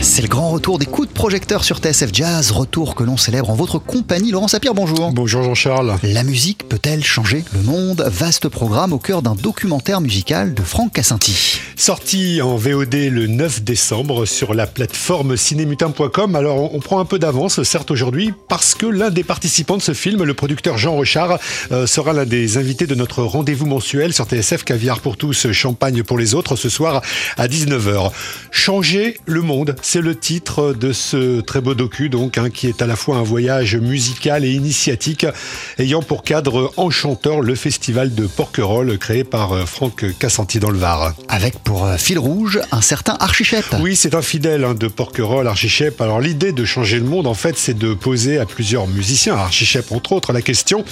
C'est le grand retour des coups de projecteur sur TSF Jazz, retour que l'on célèbre en votre compagnie. Laurent Sapir, bonjour. Bonjour Jean-Charles. La musique peut-elle changer le monde? Vaste programme au cœur d'un documentaire musical de Franck Cassinti. Sorti en VOD le 9 décembre sur la plateforme cinémutin.com. Alors on prend un peu d'avance, certes aujourd'hui, parce que l'un des participants de ce film, le producteur Jean Rochard, euh, sera l'un des invités de notre rendez-vous mensuel sur TSF Caviar pour tous, Champagne pour les autres, ce soir à 19h. Changer le monde, c'est le titre de ce très beau docu, donc, hein, qui est à la fois un voyage musical et initiatique, ayant pour cadre enchanteur le festival de Porquerolles créé par euh, Franck Cassanti dans le Var. Avec pour euh, fil rouge un certain Archichep. Oui, c'est un fidèle hein, de Porquerolles, Archichep. Alors l'idée de changer le monde, en fait, c'est de poser à plusieurs musiciens, Archichep entre autres, la question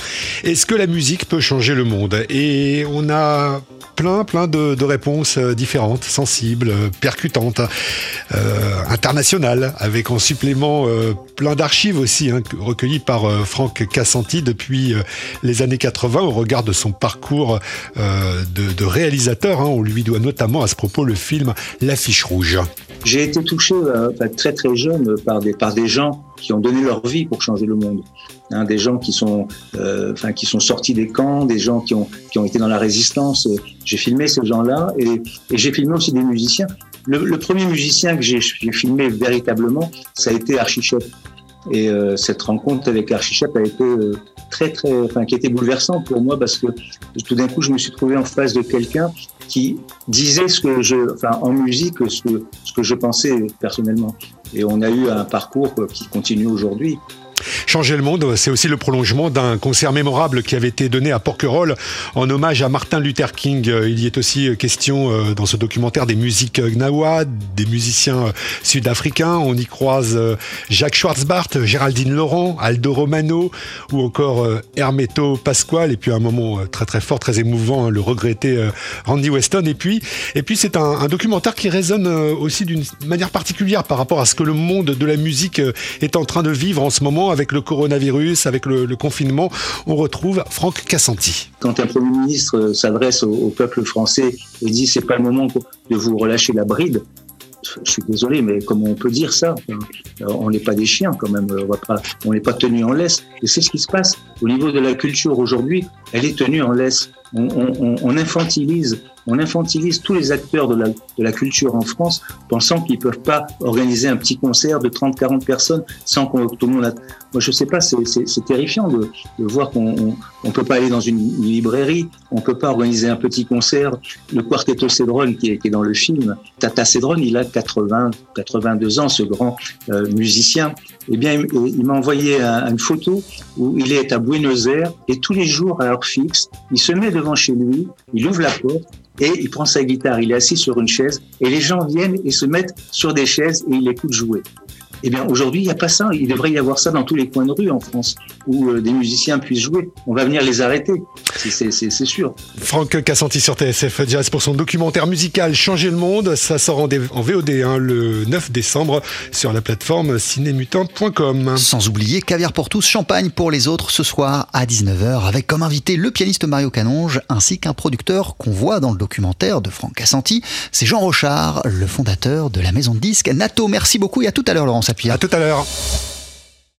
est-ce que la musique peut changer le monde? Et on a plein, plein de, réponses euh, différentes, sensibles, euh, percutantes, euh, internationales, avec en supplément plein d'archives aussi, hein, recueillies par Franck Cassanti depuis les années 80 au regard de son parcours de, réalisateur. Hein. on lui doit notamment à ce propos le film L'affiche rouge. J'ai été touché très très jeune par des, par des gens qui ont donné leur vie pour changer le monde. Hein, des gens qui sont, euh, qui sont sortis des camps, des gens qui ont, qui ont été dans la résistance. J'ai filmé ces gens-là et, j'ai filmé aussi des musiciens. Le, le premier musicien que j'ai filmé véritablement, ça a été Archichep. Et euh, cette rencontre avec Archichep a été euh, très, très, enfin, qui était bouleversante pour moi parce que tout d'un coup, je me suis trouvé en face de quelqu'un qui disait ce que je, enfin, en musique, ce que, ce que je pensais personnellement. Et on a eu un parcours qui continue aujourd'hui. Changer le monde, c'est aussi le prolongement d'un concert mémorable qui avait été donné à Porquerolles en hommage à Martin Luther King. Il y est aussi question euh, dans ce documentaire des musiques gnawa, des musiciens euh, sud-africains. On y croise euh, Jacques Schwarzbart, Géraldine Laurent, Aldo Romano ou encore Hermeto Pasquale. Et puis un moment très très fort, très émouvant, hein, le regretté Randy Weston. Et puis, et puis c'est un, un, documentaire qui résonne aussi d'une manière particulière par rapport à ce que le monde de la musique est en train de vivre en ce moment avec le coronavirus, avec le, confinement, on retrouve Franck Cassanti. Quand un Premier ministre s'adresse au, peuple français et dit c'est pas le moment de vous relâcher la bride, je suis désolé, mais comment on peut dire ça? On n'est pas des chiens quand même, on n'est pas tenus en laisse. Et c'est ce qui se passe au niveau de la culture aujourd'hui, elle est tenue en laisse. On infantilise on infantilise tous les acteurs de la, de la culture en France, pensant qu'ils peuvent pas organiser un petit concert de 30-40 personnes sans que tout le monde... A... Moi, je sais pas, c'est terrifiant de, de voir qu'on on, peut pas aller dans une, librairie, on peut pas organiser un petit concert. Le Quartetto Cédron, qui est, qui est dans le film, Tata Cédron, il a 80, 82 ans, ce grand euh, musicien. Eh bien, il, il m'a envoyé une photo où il est à Buenos Aires et tous les jours à heure fixe, il se met devant chez lui, il ouvre la porte, et il prend sa guitare, il est assis sur une chaise et les gens viennent et se mettent sur des chaises et il écoute jouer. Eh bien, aujourd'hui, il n'y a pas ça. Il devrait y avoir ça dans tous les coins de rue en France, où euh, des musiciens puissent jouer. On va venir les arrêter, c'est sûr. Franck Cassanti sur TSF Jazz pour son documentaire musical Changer le monde. Ça sort en, VOD hein, le 9 décembre sur la plateforme cinémutant.com. Sans oublier Caviar pour tous, Champagne pour les autres ce soir à 19h, avec comme invité le pianiste Mario Canonge, ainsi qu'un producteur qu'on voit dans le documentaire de Franck Cassanti. C'est Jean Rochard, le fondateur de la maison de disques Nato. Merci beaucoup et à tout à l'heure, Laurent à tout à l'heure.